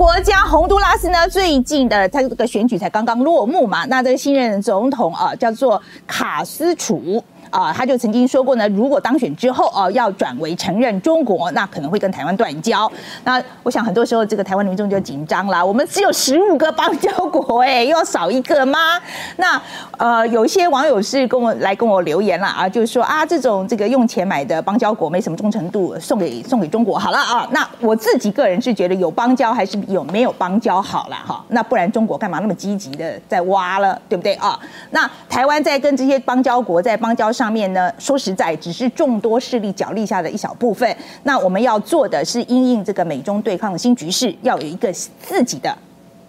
国家洪都拉斯呢，最近的他这个选举才刚刚落幕嘛，那这个新任总统啊，叫做卡斯楚。啊，他就曾经说过呢，如果当选之后哦，要转为承认中国，那可能会跟台湾断交。那我想很多时候这个台湾民众就紧张啦，我们只有十五个邦交国，哎，又要少一个吗？那呃，有一些网友是跟我来跟我留言了啊，就是说啊，这种这个用钱买的邦交国没什么忠诚度，送给送给中国好了啊。那我自己个人是觉得有邦交还是有没有邦交好了哈。那不然中国干嘛那么积极的在挖了，对不对啊？那台湾在跟这些邦交国在邦交。上面呢，说实在，只是众多势力角力下的一小部分。那我们要做的是，因应这个美中对抗的新局势，要有一个自己的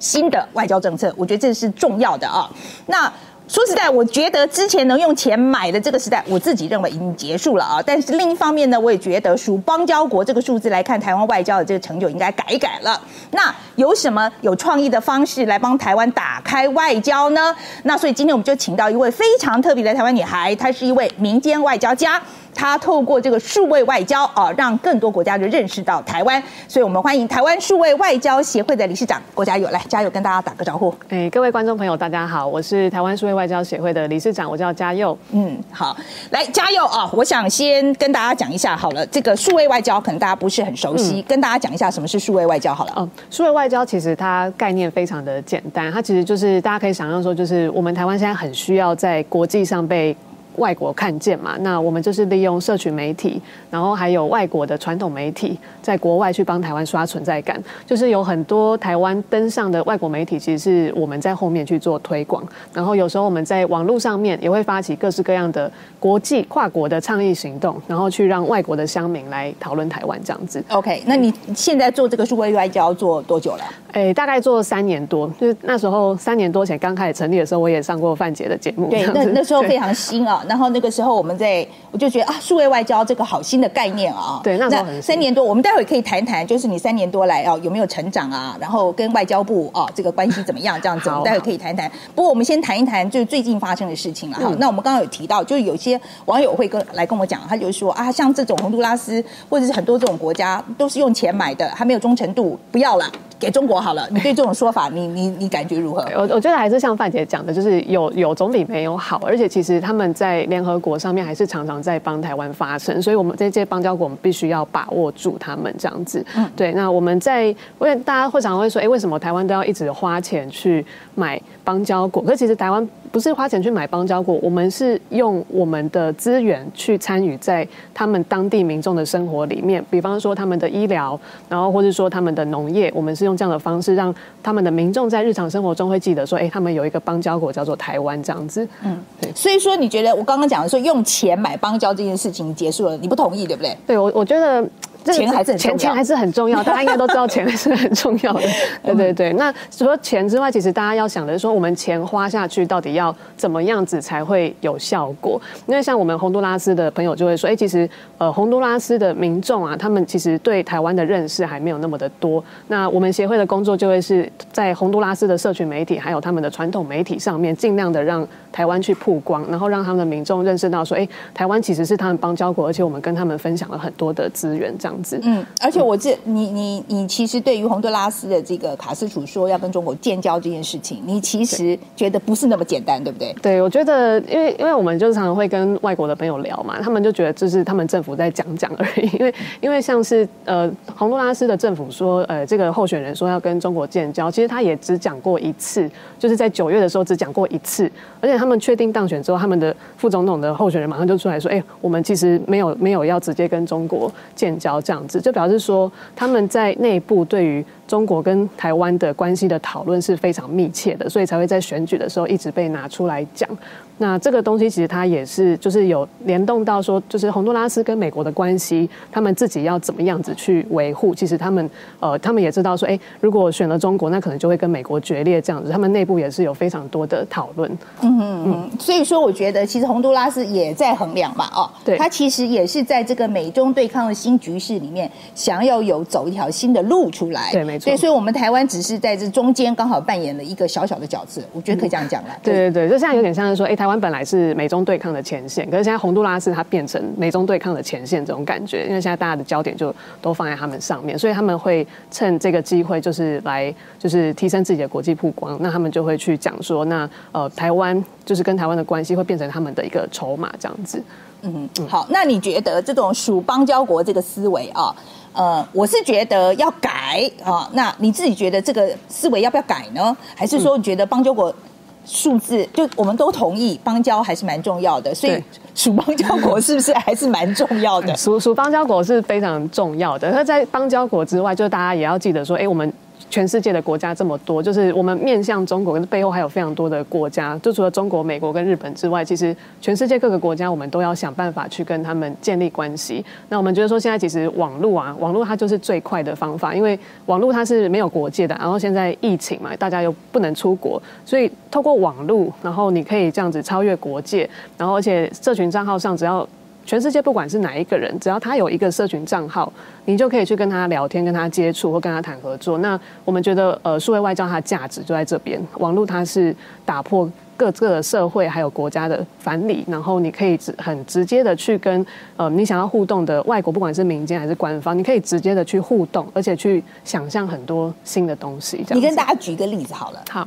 新的外交政策。我觉得这是重要的啊。那。说实在，我觉得之前能用钱买的这个时代，我自己认为已经结束了啊。但是另一方面呢，我也觉得属邦交国这个数字来看，台湾外交的这个成就应该改一改了。那有什么有创意的方式来帮台湾打开外交呢？那所以今天我们就请到一位非常特别的台湾女孩，她是一位民间外交家。他透过这个数位外交啊，让更多国家就认识到台湾，所以我们欢迎台湾数位外交协会的理事长郭家友来，加油跟大家打个招呼。哎，各位观众朋友，大家好，我是台湾数位外交协会的理事长，我叫嘉佑。嗯，好，来嘉佑啊，我想先跟大家讲一下好了，这个数位外交可能大家不是很熟悉，跟大家讲一下什么是数位外交好了。嗯，数位外交其实它概念非常的简单，它其实就是大家可以想象说，就是我们台湾现在很需要在国际上被。外国看见嘛？那我们就是利用社群媒体，然后还有外国的传统媒体，在国外去帮台湾刷存在感。就是有很多台湾登上的外国媒体，其实是我们在后面去做推广。然后有时候我们在网络上面也会发起各式各样的国际跨国的倡议行动，然后去让外国的乡民来讨论台湾这样子。OK，那你现在做这个数位外交做多久了？诶，大概做三年多。就是那时候三年多前刚开始成立的时候，我也上过范姐的节目。对，那那时候非常新啊。然后那个时候我们在，我就觉得啊，数位外交这个好新的概念啊。对，那三年多，我们待会可以谈谈，就是你三年多来啊有没有成长啊？然后跟外交部啊这个关系怎么样？这样子，我们待会可以谈谈。不过我们先谈一谈就是最近发生的事情了哈。那我们刚刚有提到，就是有些网友会跟来跟我讲，他就说啊，像这种洪都拉斯或者是很多这种国家都是用钱买的，还没有忠诚度，不要了。给中国好了，你对这种说法，你你你感觉如何？我我觉得还是像范姐讲的，就是有有总比没有好，而且其实他们在联合国上面还是常常在帮台湾发声，所以我们这些邦交国，我们必须要把握住他们这样子。嗯，对。那我们在，因为大家会常常会说，哎，为什么台湾都要一直花钱去买邦交国？可其实台湾。不是花钱去买邦交国，我们是用我们的资源去参与在他们当地民众的生活里面，比方说他们的医疗，然后或者说他们的农业，我们是用这样的方式让他们的民众在日常生活中会记得说，哎，他们有一个邦交国叫做台湾这样子。嗯，对。所以说，你觉得我刚刚讲的说用钱买邦交这件事情结束了，你不同意对不对？对我，我觉得。钱还是很钱，钱还是很重要。大家应该都知道，钱还是很重要的。对对对。那除了钱之外，其实大家要想的是说，我们钱花下去到底要怎么样子才会有效果？因为像我们洪都拉斯的朋友就会说，哎，其实呃，洪都拉斯的民众啊，他们其实对台湾的认识还没有那么的多。那我们协会的工作就会是在洪都拉斯的社群媒体，还有他们的传统媒体上面，尽量的让台湾去曝光，然后让他们的民众认识到说，哎，台湾其实是他们邦交国，而且我们跟他们分享了很多的资源，这样。嗯，而且我这你你你其实对于洪都拉斯的这个卡斯楚说要跟中国建交这件事情，你其实觉得不是那么简单，对不对？对，我觉得因为因为我们就常常会跟外国的朋友聊嘛，他们就觉得这是他们政府在讲讲而已。因为因为像是呃洪都拉斯的政府说呃这个候选人说要跟中国建交，其实他也只讲过一次，就是在九月的时候只讲过一次，而且他们确定当选之后，他们的副总统的候选人马上就出来说，哎，我们其实没有没有要直接跟中国建交。这样子就表示说，他们在内部对于中国跟台湾的关系的讨论是非常密切的，所以才会在选举的时候一直被拿出来讲。那这个东西其实它也是，就是有联动到说，就是洪都拉斯跟美国的关系，他们自己要怎么样子去维护。其实他们呃，他们也知道说，哎，如果选了中国，那可能就会跟美国决裂这样子。他们内部也是有非常多的讨论。嗯嗯嗯。所以说，我觉得其实洪都拉斯也在衡量吧，哦，对，他其实也是在这个美中对抗的新局势里面，想要有走一条新的路出来。对，没没错对，。所以我们台湾只是在这中间刚好扮演了一个小小的角色，我觉得可以这样讲了。对对对，就现在有点像是说，哎、台湾本来是美中对抗的前线，可是现在洪都拉斯它变成美中对抗的前线这种感觉，因为现在大家的焦点就都放在他们上面，所以他们会趁这个机会，就是来就是提升自己的国际曝光，那他们就会去讲说，那呃台湾就是跟台湾的关系会变成他们的一个筹码这样子。嗯，好，那你觉得这种属邦交国这个思维啊，呃，我是觉得要改啊，那你自己觉得这个思维要不要改呢？还是说你觉得邦交国数字就我们都同意邦交还是蛮重要的，所以对属邦交国是不是还是蛮重要的？属属邦交国是非常重要的，那在邦交国之外，就大家也要记得说，哎、我们。全世界的国家这么多，就是我们面向中国，可是背后还有非常多的国家。就除了中国、美国跟日本之外，其实全世界各个国家，我们都要想办法去跟他们建立关系。那我们觉得说，现在其实网络啊，网络它就是最快的方法，因为网络它是没有国界的。然后现在疫情嘛，大家又不能出国，所以透过网络，然后你可以这样子超越国界，然后而且社群账号上只要全世界不管是哪一个人，只要他有一个社群账号，你就可以去跟他聊天、跟他接触或跟他谈合作。那我们觉得，呃，数位外交它的价值就在这边。网络它是打破各个社会还有国家的藩篱，然后你可以直很直接的去跟呃你想要互动的外国，不管是民间还是官方，你可以直接的去互动，而且去想象很多新的东西。这样你跟大家举一个例子好了。好，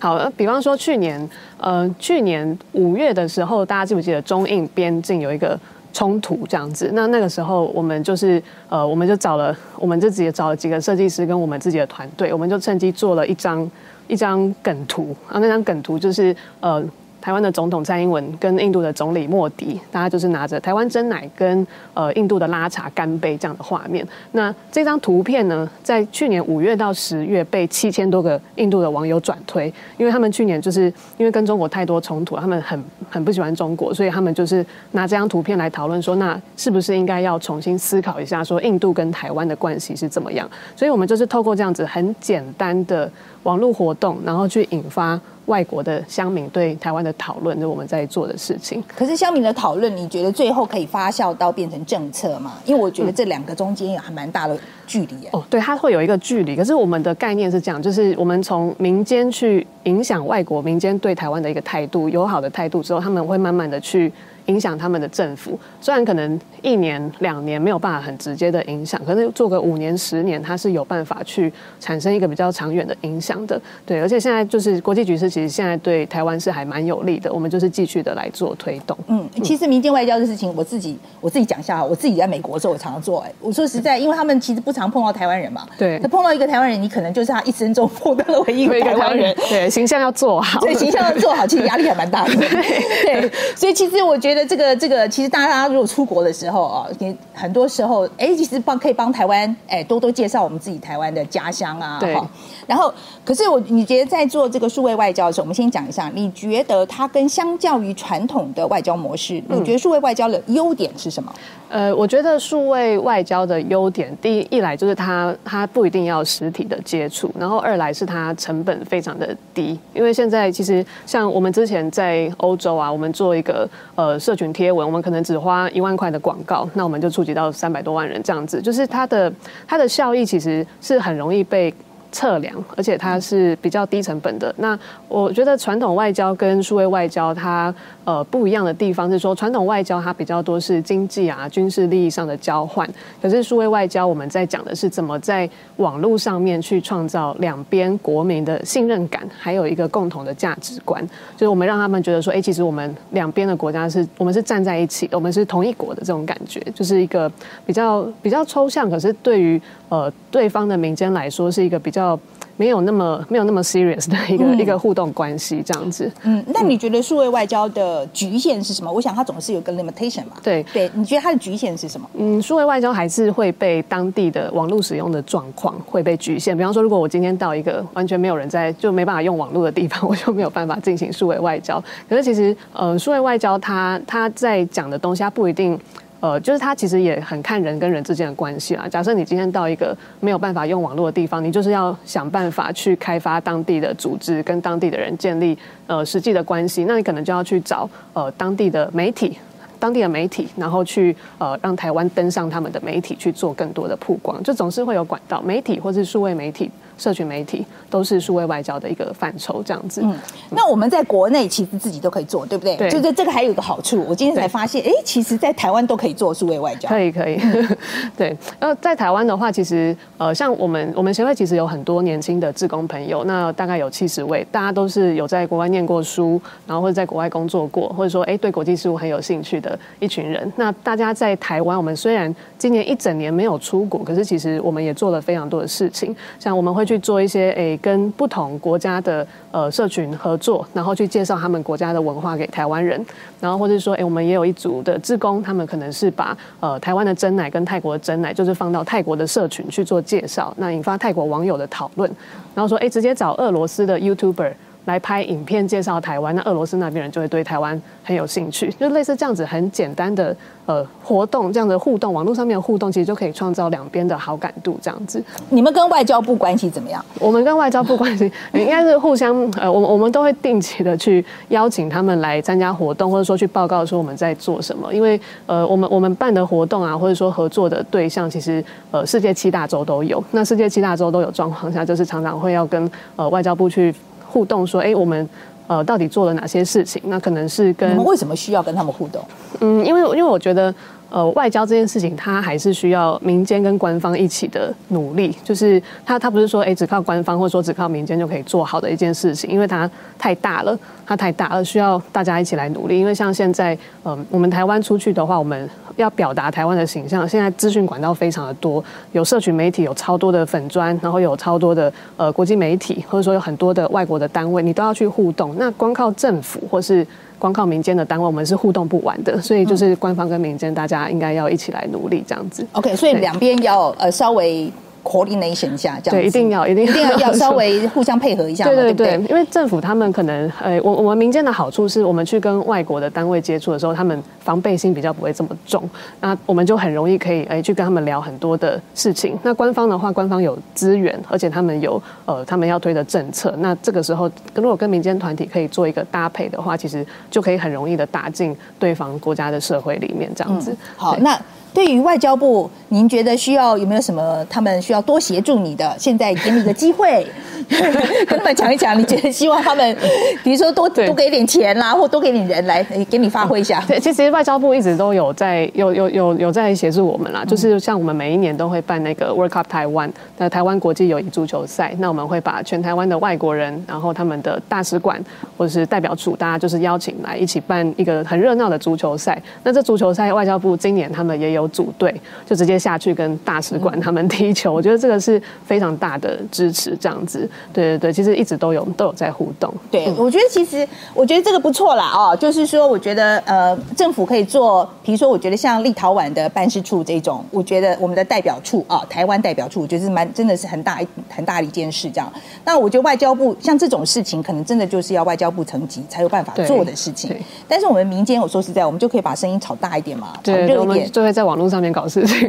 好，呃比方说去年，呃，去年五月的时候，大家记不记得中印边境有一个冲突这样子？那那个时候我们就是，呃，我们就找了，我们就自己找了几个设计师跟我们自己的团队，我们就趁机做了一张一张梗图，啊，那张梗图就是呃。台湾的总统蔡英文跟印度的总理莫迪，大家就是拿着台湾真奶跟呃印度的拉茶干杯这样的画面。那这张图片呢，在去年五月到十月被七千多个印度的网友转推，因为他们去年就是因为跟中国太多冲突，他们很很不喜欢中国，所以他们就是拿这张图片来讨论说，那是不是应该要重新思考一下，说印度跟台湾的关系是怎么样？所以我们就是透过这样子很简单的网络活动，然后去引发外国的乡民对台湾的讨论，就是我们在做的事情。可是乡民的讨论，你觉得最后可以发酵到变成政策吗？因为我觉得这两个中间有还蛮大的距离耶。哦，对，它会有一个距离。可是我们的概念是这样，就是我们从民间去影响外国民间对台湾的一个态度，友好的态度之后，他们会慢慢的去影响他们的政府。虽然可能一年两年没有办法很直接的影响，可是做个五年十年，它是有办法去产生一个比较长远的影响的。对，而且现在就是国际局势，其实现在对台湾是还蛮有利的。我们就是继续的来做推动。嗯，其实民间外交的事情，我自己我自己讲一下哈，我自己在美国的时候，我常常做。哎，我说实在，因为他们其实不常碰到台湾人嘛，对那碰到一个台湾人，你可能就是他一生中碰到的唯一一个台湾人。对形象要做好，对形象要做好，其实压力还蛮大的。对，所以其实我觉得这个这个，其实大家如果出国的时候啊，你很多时候，哎，其实帮可以帮台湾，哎，多多介绍我们自己台湾的家乡啊。对哈然后，可是我你觉得在做这个数位外交的时候，我们先讲一下，你觉得它跟相较于传统的外交模式，你觉得数位外交的优点是什么？呃，我觉得数位外交的优点，第一一来就是它它不一定要实体的接触，然后二来是它成本非常的低，因为现在其实像我们之前在欧洲啊，我们做一个呃社群贴文，我们可能只花一万块的广告，那我们就触及到三百多万人这样子，就是它的它的效益其实是很容易被。测量，而且它是比较低成本的。那我觉得传统外交跟数位外交它呃不一样的地方是说，传统外交它比较多是经济啊、军事利益上的交换，可是数位外交我们在讲的是怎么在网络上面去创造两边国民的信任感，还有一个共同的价值观，就是我们让他们觉得说，哎、其实我们两边的国家是我们是站在一起，我们是同一国的这种感觉，就是一个比较比较抽象，可是对于呃对方的民间来说是一个比较没有那么没有那么 serious 的一个、嗯一个互动关系这样子。嗯，那你觉得数位外交的局限是什么？我想它总是有个 limitation 吧。对对，你觉得它的局限是什么？嗯，数位外交还是会被当地的网络使用的状况会被局限。比方说，如果我今天到一个完全没有人在，就没办法用网络的地方，我就没有办法进行数位外交。可是其实，呃，数位外交它它在讲的东西，它不一定。呃，就是他其实也很看人跟人之间的关系啦。假设你今天到一个没有办法用网络的地方，你就是要想办法去开发当地的组织，跟当地的人建立呃实际的关系。那你可能就要去找呃当地的媒体。当地的媒体，然后去呃让台湾登上他们的媒体去做更多的曝光，就总是会有管道，媒体或是数位媒体。社群媒体都是数位外交的一个范畴，这样子。嗯，那我们在国内其实自己都可以做，对不对？对。就是这个还有一个好处，我今天才发现，哎，其实，在台湾都可以做数位外交。可以，可以。对。呃，在台湾的话，其实呃，像我们我们协会其实有很多年轻的志工朋友，那大概有七十位，大家都是有在国外念过书，然后或者在国外工作过，或者说哎对国际事务很有兴趣的一群人。那大家在台湾，我们虽然今年一整年没有出国，可是其实我们也做了非常多的事情，像我们会去做一些诶。跟不同国家的呃社群合作，然后去介绍他们国家的文化给台湾人，然后或者说，诶，我们也有一组的志工，他们可能是把呃台湾的真奶跟泰国的真奶，就是放到泰国的社群去做介绍，那引发泰国网友的讨论，然后说，诶，直接找俄罗斯的 YouTuber。来拍影片介绍台湾，那俄罗斯那边人就会对台湾很有兴趣，就类似这样子很简单的呃活动，这样的互动，网络上面的互动其实就可以创造两边的好感度，这样子。你们跟外交部关系怎么样？我们跟外交部关系应该是互相呃，我们我们都会定期的去邀请他们来参加活动，或者说去报告说我们在做什么，因为呃我们我们办的活动啊，或者说合作的对象，其实呃世界七大洲都有，那世界七大洲都有状况下，就是常常会要跟呃外交部去。互动说，哎，我们呃到底做了哪些事情？那可能是跟我们为什么需要跟他们互动？嗯，因为因为我觉得。呃，外交这件事情，它还是需要民间跟官方一起的努力。就是它，它不是说，哎，只靠官方或者说只靠民间就可以做好的一件事情，因为它太大了，它太大了，需要大家一起来努力。因为像现在，嗯，我们台湾出去的话，我们要表达台湾的形象，现在资讯管道非常的多，有社群媒体，有超多的粉砖，然后有超多的呃国际媒体，或者说有很多的外国的单位，你都要去互动。那光靠政府或是光靠民间的单位，我们是互动不完的，所以就是官方跟民间大家应该要一起来努力这样子。OK，所以两边要呃稍微。Coordination 下这样对，一定要，一定一定要要 稍微互相配合一下，对对对，因为政府他们可能，呃，我我们民间的好处是我们去跟外国的单位接触的时候，他们防备心比较不会这么重，那我们就很容易可以，哎，去跟他们聊很多的事情。那官方的话，官方有资源，而且他们有，呃，他们要推的政策，那这个时候如果跟民间团体可以做一个搭配的话，其实就可以很容易的打进对方国家的社会里面，这样子。好，那。对于外交部，您觉得需要有没有什么他们需要多协助你的？现在给你个机会，跟他们讲一讲。你觉得希望他们，比如说多多给点钱啦，或多给点人来给你发挥一下。对，其实外交部一直都有在有有有有在协助我们啦。就是像我们每一年都会办那个 World Cup 台湾的台湾国际友谊足球赛，那我们会把全台湾的外国人，然后他们的大使馆或者是代表处，大家就是邀请来一起办一个很热闹的足球赛。那这足球赛，外交部今年他们也有。组队就直接下去跟大使馆他们踢球，我觉得这个是非常大的支持，这样子，对对对，其实一直都有都有在互动。对，我觉得其实我觉得这个不错啦，哦，就是说我觉得呃政府可以做，比如说我觉得像立陶宛的办事处这种，我觉得我们的代表处啊，台湾代表处，我觉得是蛮真的是很大很大的一件事，这样。那我觉得外交部像这种事情，可能真的就是要外交部层级才有办法做的事情。但是我们民间，我说实在，我们就可以把声音炒大一点嘛，炒热一点，就会在网络上面搞事情。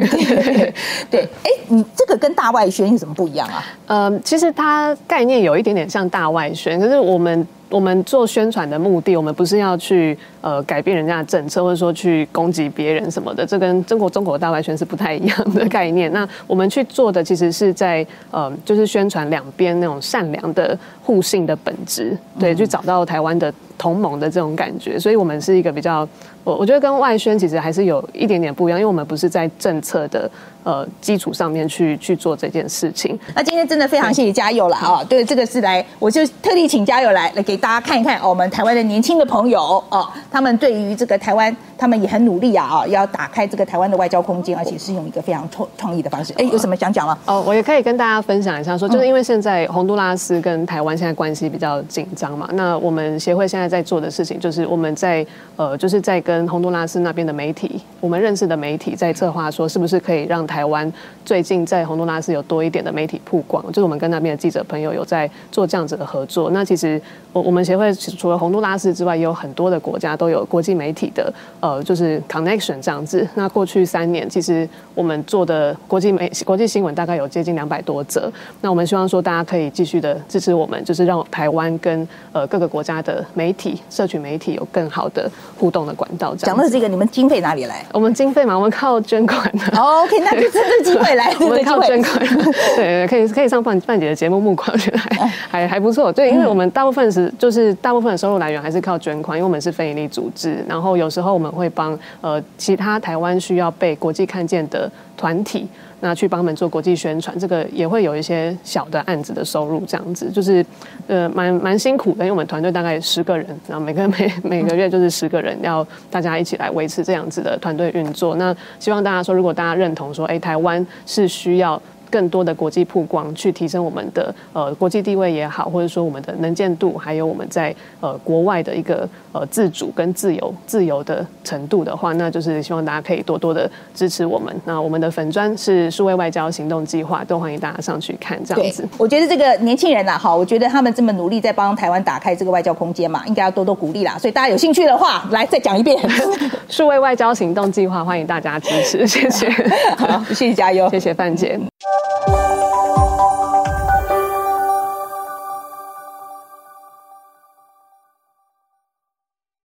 对，哎，你这个跟大外宣有什么不一样啊？呃，其实它概念有一点点像大外宣，可是我们。我们做宣传的目的，我们不是要去呃改变人家的政策，或者说去攻击别人什么的，这跟中国中国大外宣是不太一样的概念。那我们去做的，其实是在呃，就是宣传两边那种善良的互信的本质，对，去找到台湾的同盟的这种感觉。所以我们是一个比较，我我觉得跟外宣其实还是有一点点不一样，因为我们不是在政策的。呃，基础上面去去做这件事情。那今天真的非常谢谢嘉佑了啊！对，这个是来，我就特地请嘉佑来来给大家看一看我们台湾的年轻的朋友哦，他们对于这个台湾，他们也很努力啊啊，要打开这个台湾的外交空间，而且是用一个非常创创意的方式。哎，有什么想讲吗？哦，我也可以跟大家分享一下，说就是因为现在洪都拉斯跟台湾现在关系比较紧张嘛，那我们协会现在在做的事情，就是我们在呃，就是在跟洪都拉斯那边的媒体，我们认识的媒体在策划，说是不是可以让台湾最最近在洪都拉斯有多一点的媒体曝光，就是我们跟那边的记者朋友有在做这样子的合作。那其实我我们协会除了洪都拉斯之外，也有很多的国家都有国际媒体的呃。呃就是 connection 这样子。那过去三年，其实我们做的国际媒国际新闻大概有接近两百多则。那我们希望说大家可以继续的支持我们，就是让台湾跟呃各个国家的媒体、社群媒体有更好的互动的管道。讲的这个，你们经费哪里来？我们经费嘛，我们靠捐款的。OK，那就趁这机会来，我们靠捐款。对，可以可以上范范姐的节目募款，我觉得还还还不错。对，因为我们大部分是就是大部分的收入来源还是靠捐款，因为我们是非营利组织。然后有时候我们会帮呃其他台湾需要被国际看见的团体。那去帮他们做国际宣传，这个也会有一些小的案子的收入，这样子就是，呃，蛮蛮辛苦的，因为我们团队大概十个人，然后每个每每个月就是十个人，要大家一起来维持这样子的团队运作。那希望大家说，如果大家认同说，哎，台湾是需要。更多的国际曝光，去提升我们的呃国际地位也好，或者说我们的能见度，还有我们在呃国外的一个呃自主跟自由自由的程度的话，那就是希望大家可以多多的支持我们。那我们的粉砖是数位外交行动计划，都欢迎大家上去看。这样子，我觉得这个年轻人呐，哈，我觉得他们这么努力在帮台湾打开这个外交空间嘛，应该要多多鼓励啦。所以大家有兴趣的话，来再讲一遍 数位外交行动计划，欢迎大家支持，谢谢。好，谢谢加油，谢谢范姐。